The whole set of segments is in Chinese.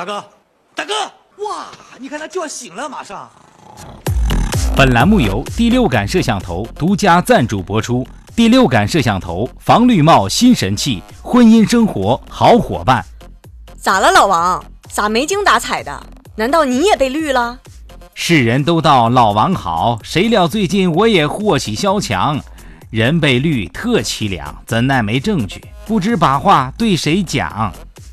大哥，大哥，哇，你看他就要醒了，马上。本栏目由第六感摄像头独家赞助播出。第六感摄像头防绿帽新神器，婚姻生活好伙伴。咋了，老王？咋没精打采的？难道你也被绿了？世人都道老王好，谁料最近我也祸起萧墙，人被绿特凄凉，怎奈没证据，不知把话对谁讲。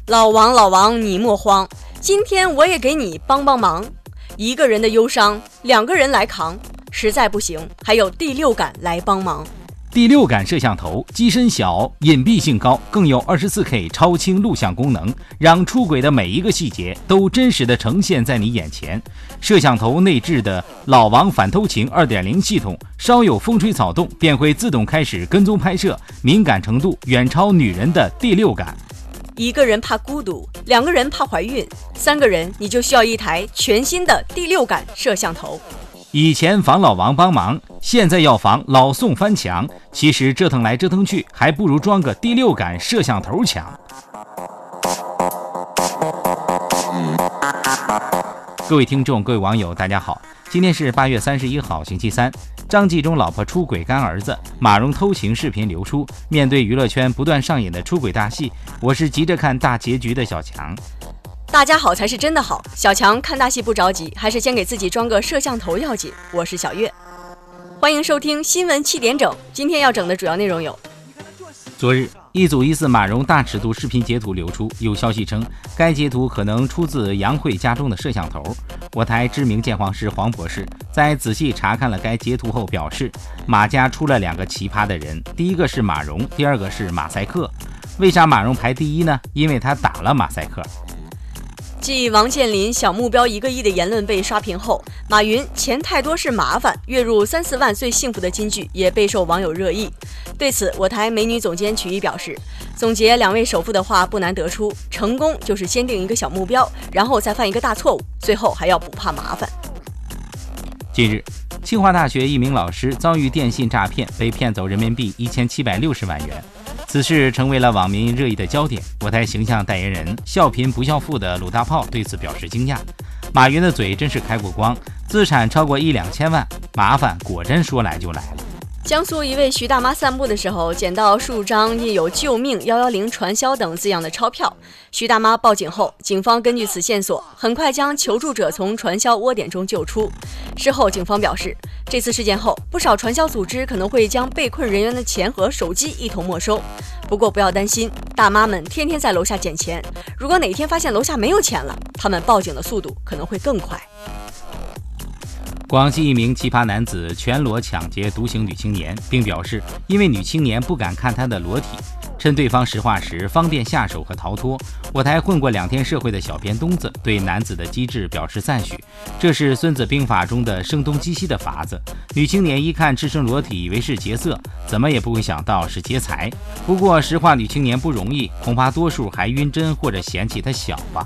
老王，老王，你莫慌，今天我也给你帮帮忙。一个人的忧伤，两个人来扛，实在不行，还有第六感来帮忙。第六感摄像头机身小，隐蔽性高，更有二十四 K 超清录像功能，让出轨的每一个细节都真实的呈现在你眼前。摄像头内置的老王反偷情二点零系统，稍有风吹草动便会自动开始跟踪拍摄，敏感程度远超女人的第六感。一个人怕孤独，两个人怕怀孕，三个人你就需要一台全新的第六感摄像头。以前防老王帮忙，现在要防老宋翻墙。其实折腾来折腾去，还不如装个第六感摄像头强。各位听众，各位网友，大家好，今天是八月三十一号，星期三。张纪中老婆出轨干儿子，马蓉偷情视频流出。面对娱乐圈不断上演的出轨大戏，我是急着看大结局的小强。大家好才是真的好，小强看大戏不着急，还是先给自己装个摄像头要紧。我是小月，欢迎收听新闻七点整。今天要整的主要内容有：昨日一组疑似马蓉大尺度视频截图流出，有消息称该截图可能出自杨慧家中的摄像头。我台知名鉴黄师黄博士在仔细查看了该截图后表示，马家出了两个奇葩的人，第一个是马蓉，第二个是马赛克。为啥马蓉排第一呢？因为他打了马赛克。继王健林小目标一个亿的言论被刷屏后，马云钱太多是麻烦，月入三四万最幸福的金句也备受网友热议。对此，我台美女总监曲艺表示，总结两位首富的话不难得出：成功就是先定一个小目标，然后再犯一个大错误，最后还要不怕麻烦。近日，清华大学一名老师遭遇电信诈骗，被骗走人民币一千七百六十万元。此事成为了网民热议的焦点。我台形象代言人“笑贫不笑富”的鲁大炮对此表示惊讶：“马云的嘴真是开过光，资产超过一两千万，麻烦果真说来就来了。”江苏一位徐大妈散步的时候，捡到数张印有“救命”“幺幺零”“传销”等字样的钞票。徐大妈报警后，警方根据此线索，很快将求助者从传销窝点中救出。事后，警方表示，这次事件后，不少传销组织可能会将被困人员的钱和手机一同没收。不过，不要担心，大妈们天天在楼下捡钱，如果哪天发现楼下没有钱了，他们报警的速度可能会更快。广西一名奇葩男子全裸抢劫独行女青年，并表示，因为女青年不敢看他的裸体，趁对方石化时方便下手和逃脱。我台混过两天社会的小编东子对男子的机智表示赞许，这是《孙子兵法》中的声东击西的法子。女青年一看赤身裸体，以为是劫色，怎么也不会想到是劫财。不过石化女青年不容易，恐怕多数还晕针或者嫌弃她小吧。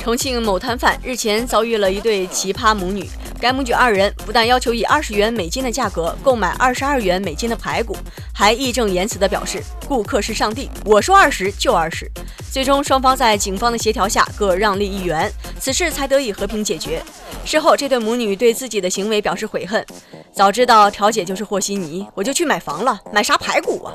重庆某摊贩日前遭遇了一对奇葩母女。该母女二人不但要求以二十元美金的价格购买二十二元美金的排骨，还义正言辞地表示顾客是上帝，我说二十就二十。最终双方在警方的协调下各让利一元，此事才得以和平解决。事后这对母女对自己的行为表示悔恨，早知道调解就是和稀泥，我就去买房了，买啥排骨啊！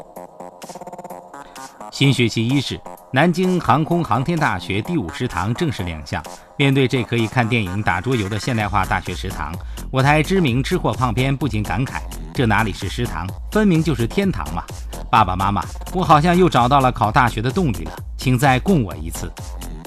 新学期伊始，南京航空航天大学第五食堂正式亮相。面对这可以看电影、打桌游的现代化大学食堂，我台知名吃货胖编不禁感慨：这哪里是食堂，分明就是天堂嘛！爸爸妈妈，我好像又找到了考大学的动力了，请再供我一次。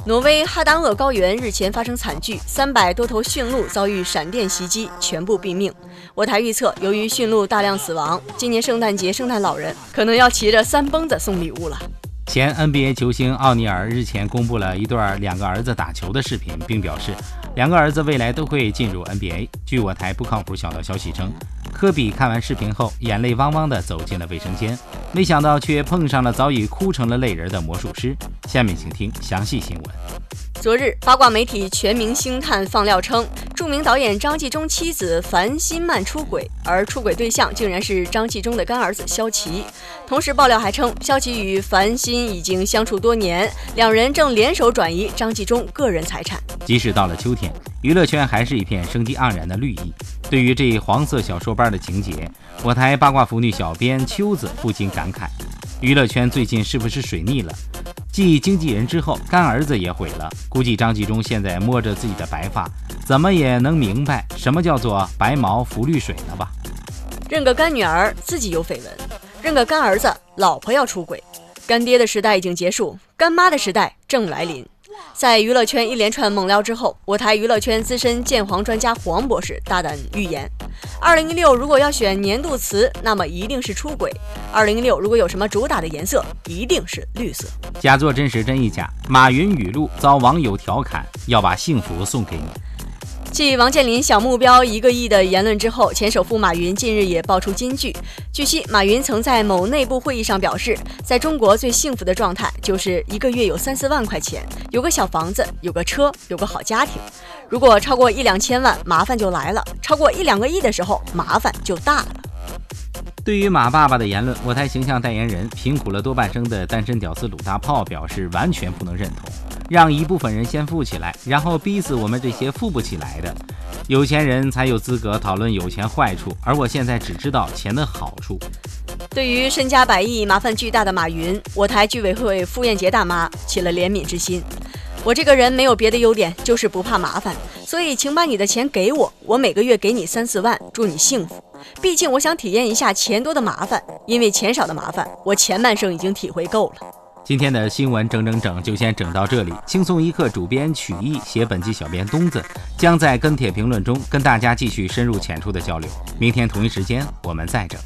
挪威哈丹厄高原日前发生惨剧，三百多头驯鹿遭遇闪电袭击，全部毙命。我台预测，由于驯鹿大量死亡，今年圣诞节圣诞老人可能要骑着三蹦子送礼物了。前 NBA 球星奥尼尔日前公布了一段两个儿子打球的视频，并表示两个儿子未来都会进入 NBA。据我台不靠谱小道消息称，科比看完视频后眼泪汪汪地走进了卫生间，没想到却碰上了早已哭成了泪人的魔术师。下面请听详细新闻。昨日，八卦媒体《全明星探》放料称，著名导演张纪中妻子樊新曼出轨，而出轨对象竟然是张纪中的干儿子肖齐。同时，爆料还称，肖齐与樊新已经相处多年，两人正联手转移张纪中个人财产。即使到了秋天，娱乐圈还是一片生机盎然的绿意。对于这一黄色小说般的情节，我台八卦腐女小编秋子不禁感慨：娱乐圈最近是不是水逆了？继经纪人之后，干儿子也毁了。估计张纪中现在摸着自己的白发，怎么也能明白什么叫做白毛浮绿水了吧？认个干女儿自己有绯闻，认个干儿子老婆要出轨，干爹的时代已经结束，干妈的时代正来临。在娱乐圈一连串猛料之后，我台娱乐圈资深鉴黄专家黄博士大胆预言：二零一六如果要选年度词，那么一定是出轨；二零一六如果有什么主打的颜色，一定是绿色。假作真时真亦假，马云语录遭网友调侃，要把幸福送给你。继王健林小目标一个亿的言论之后，前首富马云近日也爆出金句。据悉，马云曾在某内部会议上表示，在中国最幸福的状态就是一个月有三四万块钱，有个小房子，有个车，有个好家庭。如果超过一两千万，麻烦就来了；超过一两个亿的时候，麻烦就大了。对于马爸爸的言论，我台形象代言人、贫苦了多半生的单身屌丝鲁大炮表示完全不能认同。让一部分人先富起来，然后逼死我们这些富不起来的有钱人才有资格讨论有钱坏处，而我现在只知道钱的好处。对于身家百亿、麻烦巨大的马云，我台居委会傅艳杰大妈起了怜悯之心。我这个人没有别的优点，就是不怕麻烦，所以请把你的钱给我，我每个月给你三四万，祝你幸福。毕竟我想体验一下钱多的麻烦，因为钱少的麻烦，我前半生已经体会够了。今天的新闻整整整就先整到这里。轻松一刻主编曲艺写本季小编东子将在跟帖评论中跟大家继续深入浅出的交流。明天同一时间我们再整。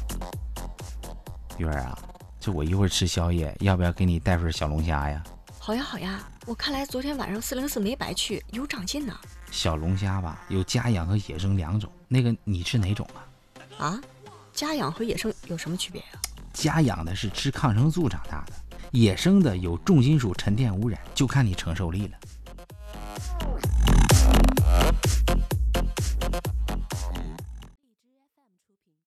鱼儿啊，就我一会儿吃宵夜，要不要给你带份小龙虾呀？好呀好呀，我看来昨天晚上四零四没白去，有长进呢。小龙虾吧，有家养和野生两种，那个你吃哪种啊？啊？家养和野生有什么区别呀？家养的是吃抗生素长大的。野生的有重金属沉淀污染，就看你承受力了。